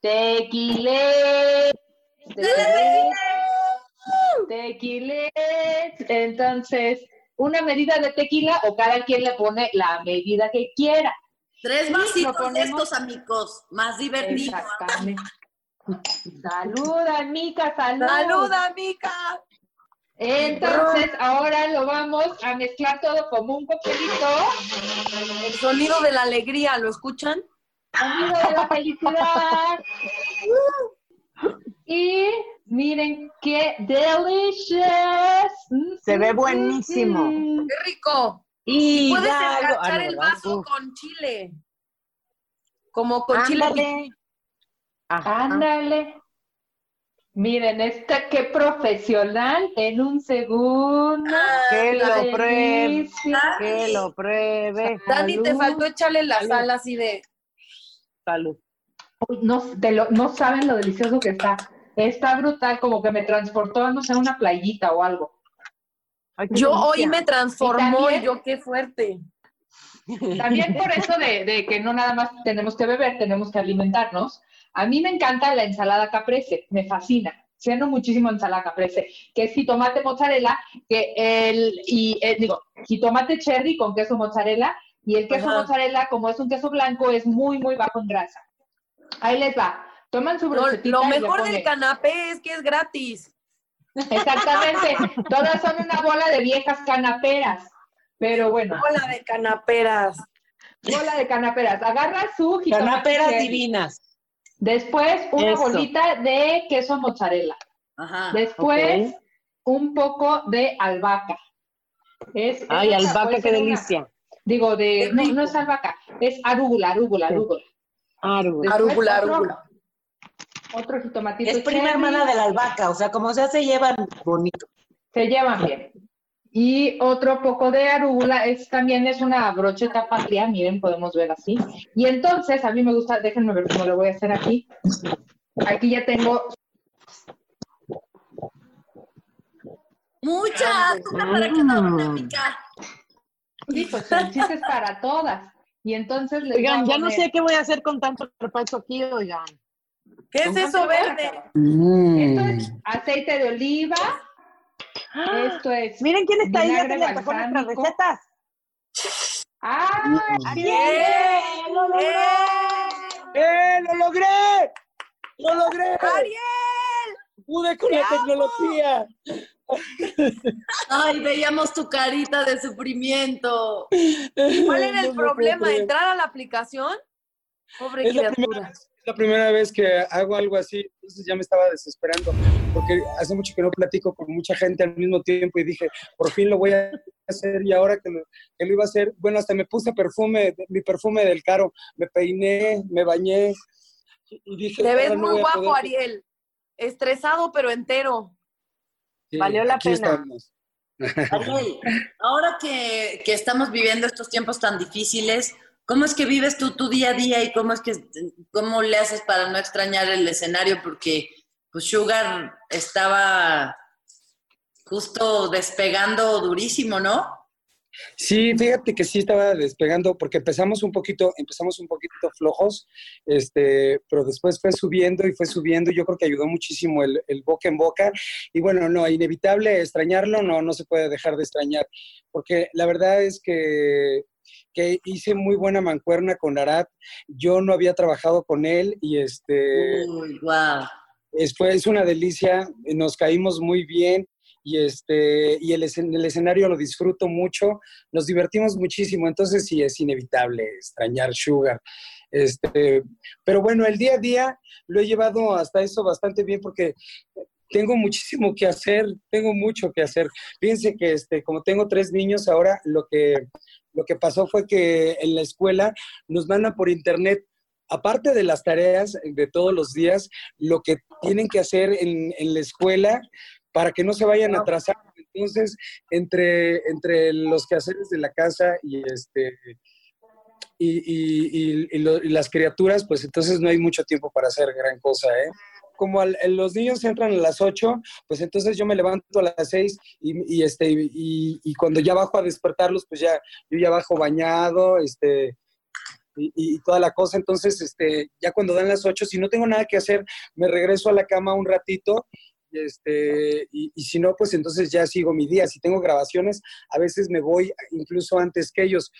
Tequilé. Tequilé. Tequilé. Entonces, una medida de tequila o cada quien le pone la medida que quiera. Tres vasitos de estos amigos, más divertido. Exactamente. Saluda, Mica, salud. ¡Saluda, Mica! Entonces, ahora lo vamos a mezclar todo como un coctelito. El sonido de la alegría, ¿lo escuchan? Sonido de la felicidad. Y miren qué delicious. Se ve buenísimo. ¡Qué rico! Y Puedes enganchar el vaso con chile. Como con chile. Ándale. Ajá. Ándale. Miren, esta qué profesional en un segundo. Que lo pruebe. Que lo pruebe. Dani, te faltó echarle la Salud. sal así de. Salud. Uy, no, de lo- no saben lo delicioso que está. Está brutal, como que me transportó, no sé, a una playita o algo. Ay, Yo delicia. hoy me transformó también- y yo qué fuerte. También por eso de, de que no nada más tenemos que beber, tenemos que alimentarnos. A mí me encanta la ensalada caprese, me fascina. Ceno muchísimo ensalada caprese, que es jitomate mozzarella, que el, y eh, digo, jitomate cherry con queso mozzarella, y el queso Ajá. mozzarella, como es un queso blanco, es muy, muy bajo en grasa. Ahí les va. Toman su Lo, brochetita lo mejor del canapé es que es gratis. Exactamente. Todas son una bola de viejas canaperas. Pero bueno, Hola de canaperas. bola de canaperas. Agarra su jitomate Canaperas cherry. divinas. Después una Eso. bolita de queso mozzarella. Ajá. Después un poco de albahaca. Es, Ay, es albahaca, qué una- delicia. digo, de, no, no es albahaca, es arúgula, arúgula, Sí. arúgula. Después Arúgula, otro- arúgula. Otro jitomatito. Es prima cherry. hermana de la albahaca, o sea, como sea, se llevan bonito. Se llevan bien. Y otro poco de arúgula, es también es una brocheta patria, miren, podemos ver así. Y entonces, a mí me gusta, déjenme ver cómo lo voy a hacer aquí. Aquí ya tengo, Mucha azúcar para una, Mica. sí, pues el chiste es para todas. Y entonces les Oigan, ya no sé qué voy a hacer con tanto repacho aquí, oigan. ¿Qué es eso verde? Esto es aceite de oliva. ¡Ah! Esto es. Miren quién está ahí, ya se le antojó nuestras recetas. ¡Ah! ¡Eh! ¡Lo logré! ¡Eh, lo logré! ¡Lo logré! ¡Ariel! ¡Pude con la tecnología! Ay, veíamos tu carita de sufrimiento. ¿Cuál era el problema? ¿Entrar a la aplicación? Pobre Es la, primera, criatura. La primera vez que hago algo así, entonces ya me estaba desesperando, porque hace mucho que no platico con mucha gente al mismo tiempo y dije, por fin lo voy a hacer y ahora que lo, que lo iba a hacer, bueno, hasta me puse perfume, mi perfume del caro, me peiné, me bañé y dije, Te ves "Ahora no muy guapo, poder". Ariel. Estresado, pero entero. Sí, Valió la aquí pena. estamos. Ariel, ahora que, que estamos viviendo estos tiempos tan difíciles, ¿cómo es que vives tú tu día a día y cómo es que cómo le haces para no extrañar el escenario? Porque pues Sugar estaba justo despegando durísimo, ¿no? Sí, fíjate que sí estaba despegando porque empezamos un poquito, empezamos un poquito flojos, este, pero después fue subiendo y fue subiendo. Yo creo que ayudó muchísimo el, el boca en boca. Y bueno, no, inevitable extrañarlo, no, no se puede dejar de extrañar, porque la verdad es que que hice muy buena mancuerna con Arat. Yo no había trabajado con él y este Uy, wow. es, fue- es una delicia, nos caímos muy bien y, este, y el, escen- el escenario lo disfruto mucho, nos divertimos muchísimo, entonces sí es inevitable extrañar Sugar. Este, pero bueno, el día a día lo he llevado hasta eso bastante bien porque tengo muchísimo que hacer, tengo mucho que hacer. Fíjense que este, como tengo tres niños ahora, lo que, lo que pasó fue que en la escuela nos mandan por internet aparte de las tareas de todos los días, lo que tienen que hacer en, en la escuela para que no se vayan a atrasar. Entonces, entre, entre los quehaceres de la casa y este y, y- y- lo- y las criaturas, pues entonces no hay mucho tiempo para hacer gran cosa, ¿eh? Como al- los niños entran a las 8, pues entonces yo me levanto a las 6 y, este, y, cuando ya bajo a despertarlos, pues ya yo ya bajo bañado, este, y, toda la cosa. Entonces, este, ya cuando dan las 8, si no tengo nada que hacer, me regreso a la cama un ratito. Este, y si no, pues entonces ya sigo mi día. Si tengo grabaciones, a veces me voy incluso antes que ellos.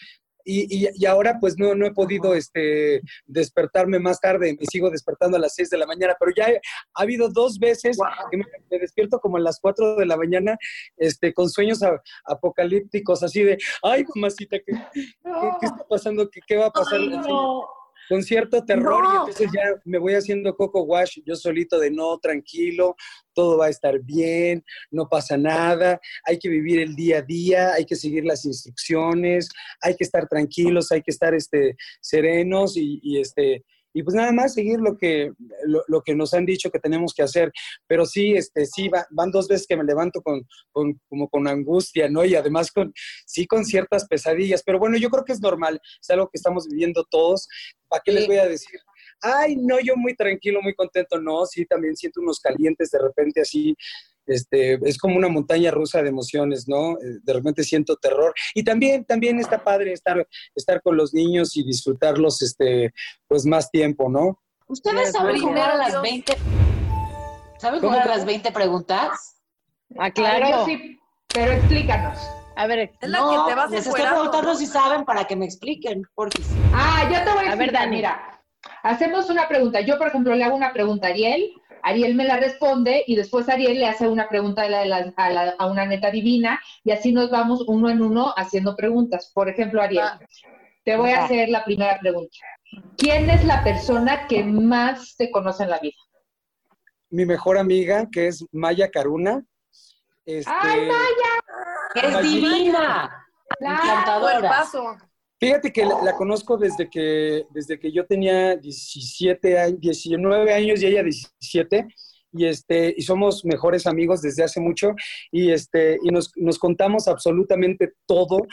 Y, y- y ahora pues no, no he podido este, despertarme más tarde, me sigo despertando a las 6 de la mañana, pero ya he- ha habido dos veces que me, me despierto como a las 4 de la mañana este, con sueños a- apocalípticos, así de, ay mamacita, ¿qué, qué- qué está pasando? ¿Qué, qué va a pasar? Ay, no. Con cierto terror, y entonces ya me voy haciendo coco wash yo solito de no, tranquilo, todo va a estar bien, no pasa nada, hay que vivir el día a día, hay que seguir las instrucciones, hay que estar tranquilos, hay que estar este, serenos y, y, este, y pues nada más seguir lo que, lo, lo que nos han dicho que tenemos que hacer. Pero sí, este, sí, va- van dos veces que me levanto con, con- como con angustia, ¿no? Y además con, sí con ciertas pesadillas. Pero bueno, yo creo que es normal, es algo que estamos viviendo todos. ¿Para qué les voy a decir? Ay, no, yo muy tranquilo, muy contento. No, sí, también siento unos calientes de repente así. Este, es como una montaña rusa de emociones, ¿no? Eh, De repente siento terror. Y también, también está padre estar, estar con los niños y disfrutarlos, este, pues más tiempo, ¿no? ¿Ustedes saben jugar a las 20? ¿Saben ¿Cómo, jugar a las 20 preguntas? Ah, claro. sí, pero explícanos. A ver, Es la no, que te vas les estoy preguntando si saben para que me expliquen, porque Ah, yo te voy a A ver, explicar, Dani. mira. Hacemos una pregunta. Yo, por ejemplo, le hago una pregunta a Ariel, Ariel me la responde y después Ariel le hace una pregunta a, la- a la- una neta divina y así nos vamos uno en uno haciendo preguntas. Por ejemplo, Ariel, Ah. te voy a hacer la primera pregunta. ¿Quién es la persona que más te conoce en la vida? Mi mejor amiga, que es Maya Caruna. Este, ¡Ay, Maya! es Maya. divina, Claro. encantadora. Fíjate que la, la conozco desde que, desde que yo tenía 17 años, 19 años y ella 17, y, este, y somos mejores amigos desde hace mucho, y, este, y nos, nos contamos absolutamente todo.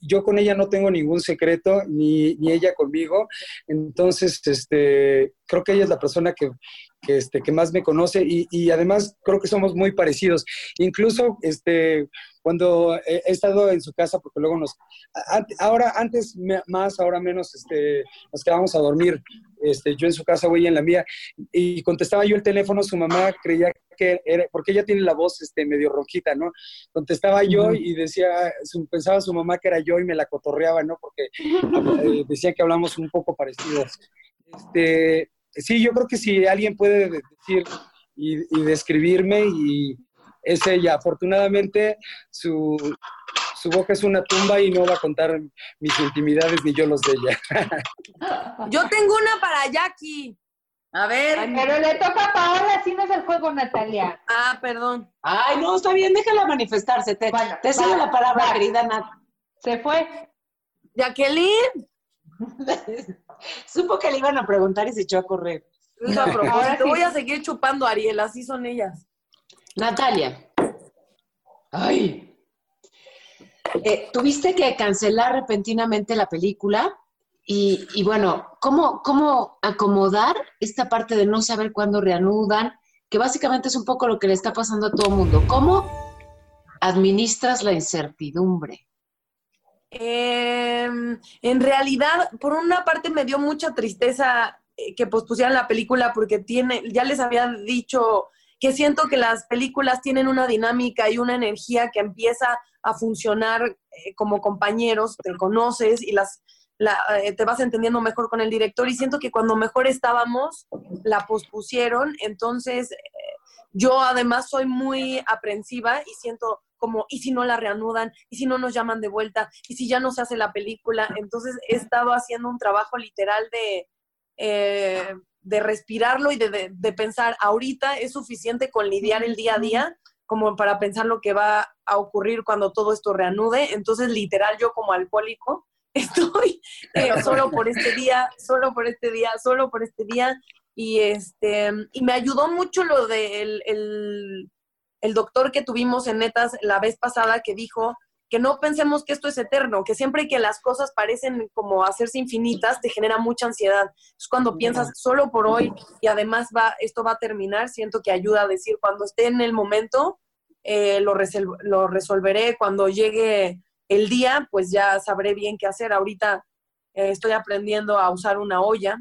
Yo con ella no tengo ningún secreto, ni, ni ella conmigo, entonces este, creo que ella es la persona que, que, este, que más me conoce, y, y además creo que somos muy parecidos. Incluso este, cuando he, he estado en su casa, porque luego nos a- ahora antes me- más, ahora menos, este, nos quedábamos a dormir, este, yo en su casa ella en la mía, y contestaba yo el teléfono, su mamá creía que era, porque ella tiene la voz este, medio rojita, ¿no? Contestaba yo y decía, pensaba su mamá que era yo y me la cotorreaba, ¿no? Porque eh, decía que hablamos un poco parecidos. Este, sí, yo creo que si alguien puede de- decir y, y describirme y es ella. Afortunadamente, su, Su boca es una tumba y no va a contar mis intimidades ni yo los de ella. Yo tengo una para Jackie. A ver. Pero le toca a Paola, así no es el juego, Natalia. Ah, perdón. Ay, no, está bien, déjala manifestarse. Te, te cedo la palabra, va. querida Nat. Se fue. Jacqueline. Supo que le iban a preguntar y se echó a correr. Es a propósito. Sí. Voy a seguir chupando a Ariel, así son ellas. Natalia. Ay. Eh, Tuviste que cancelar repentinamente la película y, y bueno, ¿cómo, ¿cómo acomodar esta parte de no saber cuándo reanudan? Que básicamente es un poco lo que le está pasando a todo el mundo. ¿Cómo administras la incertidumbre? Eh, en realidad, por una parte me dio mucha tristeza eh, que pospusieran la película porque tiene, ya les había dicho que siento que las películas tienen una dinámica y una energía que empieza a funcionar eh, como compañeros, te conoces y las la- eh, te vas entendiendo mejor con el director y siento que cuando mejor estábamos la pospusieron, entonces eh, yo además soy muy aprensiva y siento como, ¿y si no la reanudan? ¿Y si no nos llaman de vuelta? ¿Y si ya no se hace la película? Entonces he estado haciendo un trabajo literal de, eh, de respirarlo y de, de- de pensar, ahorita es suficiente con lidiar el día a día como para pensar lo que va a ocurrir cuando todo esto reanude. Entonces, literal, yo como alcohólico estoy solo por este día, solo por este día, solo por este día. Y, este, y me ayudó mucho lo del el, el doctor que tuvimos en Netas la vez pasada que dijo que no pensemos que esto es eterno, que siempre que las cosas parecen como hacerse infinitas, te genera mucha ansiedad. Es cuando piensas solo por hoy y además va, esto va a terminar, siento que ayuda a decir, cuando esté en el momento, eh, lo, lo resolveré, cuando llegue el día, pues ya sabré bien qué hacer. Ahorita eh, estoy aprendiendo a usar una olla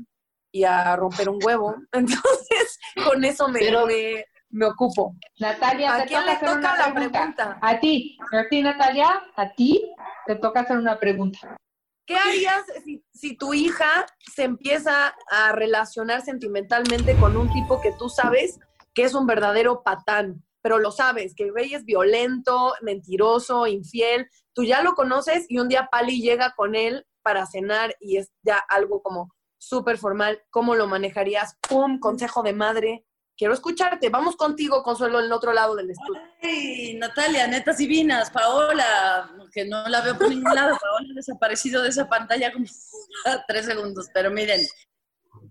y a romper un huevo, entonces con eso me, Pero- me, me ocupo. Natalia, ¿A te quién toca le hacer toca una la pregunta. pregunta? A ti, a ti, Natalia, a ti te toca hacer una pregunta. ¿Qué harías si, si tu hija se empieza a relacionar sentimentalmente con un tipo que tú sabes que es un verdadero patán? Pero lo sabes, que el güey es violento, mentiroso, infiel. Tú ya lo conoces y un día Pali llega con él para cenar y es ya algo como súper formal. ¿Cómo lo manejarías? ¡Pum! Consejo de madre. Quiero escucharte. Vamos contigo, Consuelo, en el otro lado del estudio. Ay, Natalia, netas divinas, Paola, que no la veo por ningún lado, Paola ha desaparecido de esa pantalla como tres segundos, pero miren,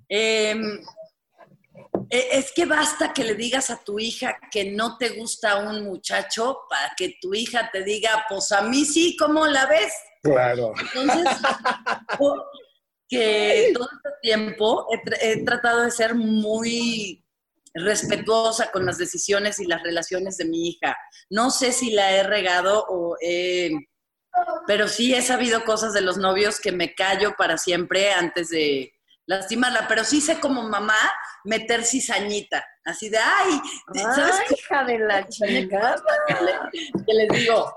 em, e- es que basta que le digas a tu hija que no te gusta un muchacho para que tu hija te diga, pues a mí sí, ¿cómo la ves? Claro. Entonces, que todo este tiempo he tratado de ser muy respetuosa con las decisiones y las relaciones de mi hija. No sé si la he regado o pero sí he sabido cosas de los novios que me callo para siempre antes de lastimarla, pero sí sé como mamá meter cizañita, así de, ay, ¿sabes Ay, hija de la chingada. Que, le- que les digo,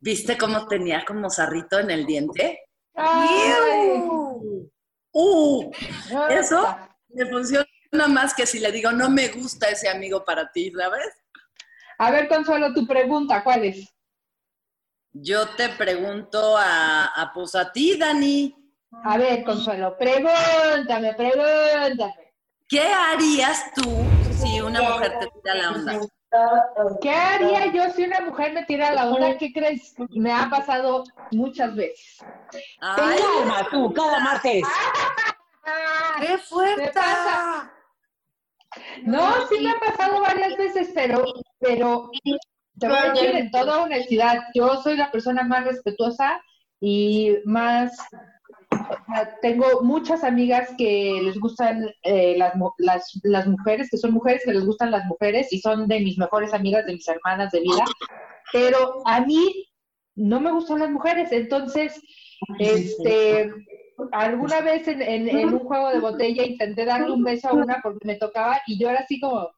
¿viste cómo tenía como sarrito en el diente? Ay, ¡Uh! Eso me funciona más que si le digo, no me gusta ese amigo para ti, ¿sabes? A ver, Consuelo, tu pregunta, ¿cuál es? Yo te pregunto a, a pues a ti, Dani, A ver, Consuelo, pregúntame, pregúntame. ¿qué harías tú si una mujer te tira la onda? ¿Qué haría yo si una mujer me tira la onda? ¿Qué crees? Me ha pasado muchas veces. Ay, calma tú, cada martes. ¡Qué fuerte! No, sí me ha pasado varias veces, pero, pero te voy a decir en toda honestidad, yo soy la persona más respetuosa y más, o sea, tengo muchas amigas que les gustan eh, las, las, las mujeres, que son mujeres que les gustan las mujeres y son de mis mejores amigas, de mis hermanas de vida, pero a mí no me gustan las mujeres, entonces, este, alguna vez en, en- en un juego de botella intenté darle un beso a una porque me tocaba y yo era así como,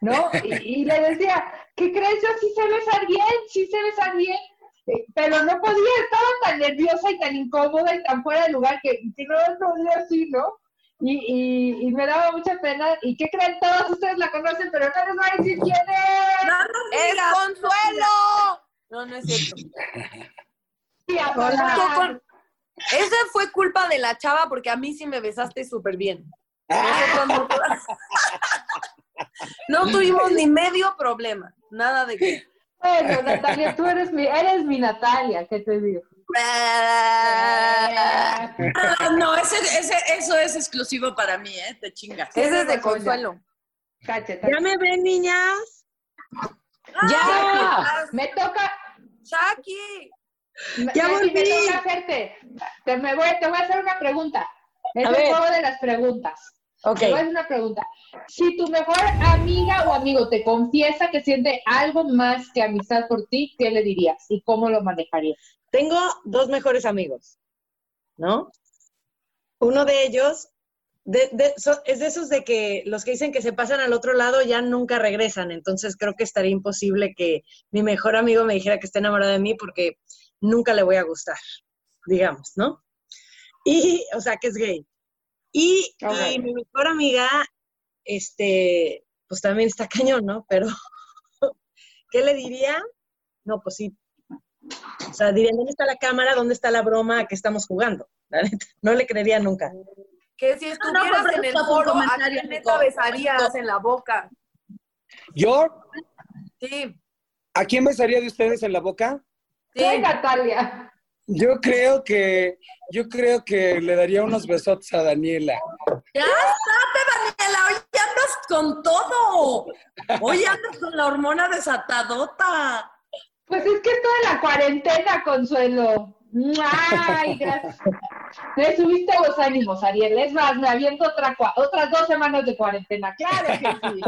¿no? Y, y le decía, ¿qué crees? Yo sí sé besar bien, sí sé besar bien, eh, pero no podía, estaba tan nerviosa y tan incómoda y tan fuera de lugar que, que no podía así, ¿no? Y, y, y me daba mucha pena. ¿Y qué creen? Todos ustedes la conocen, pero no les voy a decir quién es. ¡Es Consuelo! No, no es cierto. Sí, a Con- pasar. con- Esa fue culpa de la chava porque a mí sí me besaste súper bien. Nosotros no, tuvimos ni medio problema. Nada de que. Bueno, Natalia, tú eres mi, eres mi Natalia, ¿qué te digo? Ah, no, ese, ese, eso es exclusivo para mí, ¿eh? Te chingas. Ese es de consuelo. Cáchate. me ven, niñas? ¡Ya! Me toca. ¡Shaki! Ya volví. Me toca hacerte. Te, me voy, te voy a hacer una pregunta. Es A el ver. juego de las preguntas. Ok. Te voy a hacer una pregunta. Si tu mejor amiga o amigo te confiesa que siente algo más que amistad por ti, ¿qué le dirías? ¿Y cómo lo manejarías? Tengo dos mejores amigos, ¿no? Uno de ellos de- de- so- es de esos de que los que dicen que se pasan al otro lado ya nunca regresan. Entonces creo que estaría imposible que mi mejor amigo me dijera que está enamorado de mí porque nunca le voy a gustar, digamos, ¿no? Y, o sea, que es gay. Y, mi mejor amiga, este, pues también está cañón, ¿no? Pero, ¿qué le diría? No, pues sí. O sea, diría, ¿dónde está la cámara? ¿Dónde está la broma que estamos jugando? La neta, no le creería nunca. Que si estuvieras pero en el tu foro, ¿a neta besarías en la boca? ¿Yo? Sí. ¿A quién besaría de ustedes en la boca? Sí, Natalia. Yo creo que, yo creo que le daría unos besotes a Daniela. Ya estate, Daniela, hoy andas con todo. Hoy andas con la hormona desatadota. Pues es que esto de la cuarentena, Consuelo. Ay, gracias. Me subiste los ánimos, Ariel. Es más, me aviento otra, otras dos semanas de cuarentena. Claro que sí.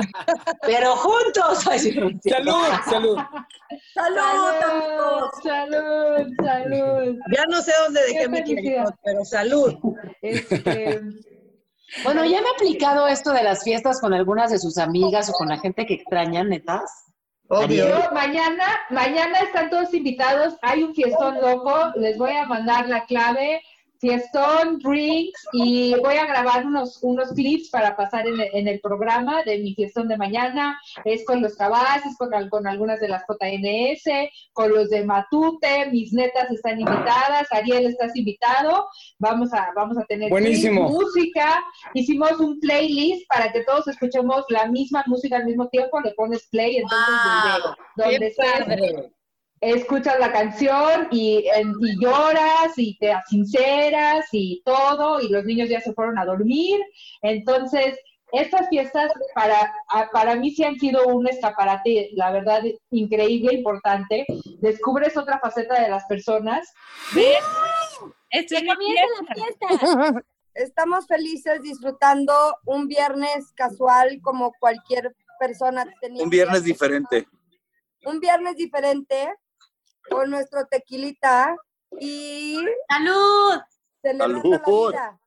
Pero juntos. Salud, salud. Salud, Salud, salud, salud. Ya no sé dónde dejé Qué mi querido, pero salud. Este, Bueno, ya me he aplicado esto de las fiestas con algunas de sus amigas o con la gente que extrañan, netas. Obvio. mañana, mañana están todos invitados. Hay un fiestón loco. Les voy a mandar la clave. Fiestón, drinks y voy a grabar unos, unos clips para pasar en el, en el programa de mi fiestón de mañana. Es con los caballos, con, con algunas de las JNS, con los de Matute. Mis netas están invitadas. Ariel, estás invitado. Vamos a, vamos a tener Buenísimo. música. Hicimos un playlist para que todos escuchemos la misma música al mismo tiempo. Le pones play, entonces Wow. donde, donde estés, escuchas la canción y, lloras y te sinceras y todo, y los niños ya se fueron a dormir. Entonces, estas fiestas para, para mí sí han sido un escaparate, la verdad, increíble, importante. Descubres otra faceta de las personas. Esto es ¡Que comience la fiesta! Estamos felices disfrutando un viernes casual como cualquier persona tenía. Un viernes diferente. Un viernes diferente con nuestro tequilita y ¡Salud! Salud. la vida.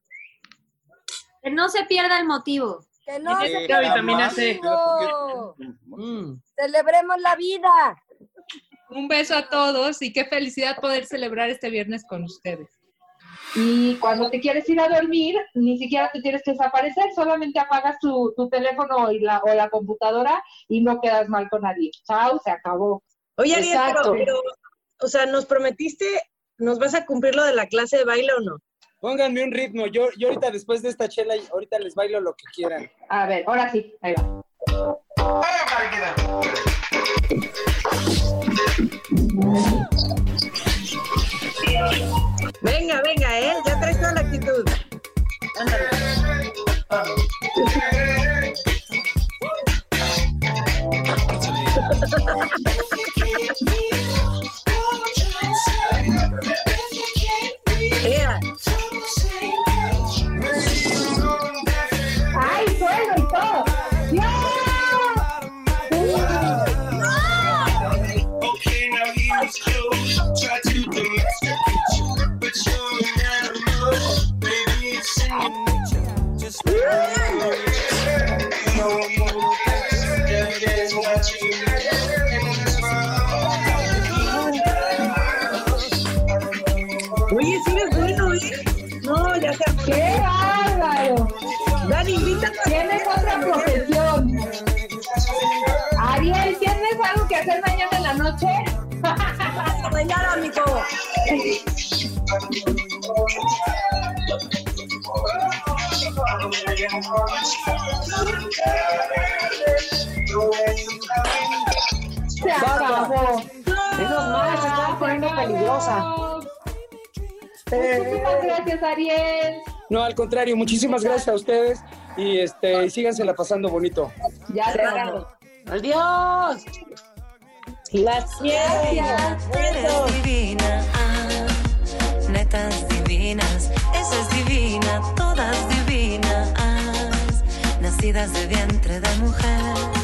Que no se pierda el motivo. Que no se pierda el vitamina C. motivo. Celebremos la vida. Un beso a todos y qué felicidad poder celebrar este viernes con ustedes. Y cuando te quieres ir a dormir, ni siquiera te tienes que desaparecer, solamente apagas tu, tu teléfono y la, o la computadora y no quedas mal con nadie. Chao, se acabó. Oye, Ariel, pero, pero, o sea, ¿nos prometiste, nos vas a cumplir lo de la clase de baile o no? Pónganme un ritmo. Yo, yo ahorita después de esta chela, ahorita les bailo lo que quieran. A ver, ahora sí, ahí va. Venga, venga, ¿eh? Ya traes toda la actitud. Ea. Ariel. No, al contrario, muchísimas gracias a ustedes y este, sígansela pasando bonito. Ya cerrado. Adiós. Las Gracias, eres divina, ah, netas divinas, esa es divina, todas divinas, nacidas de vientre de mujer.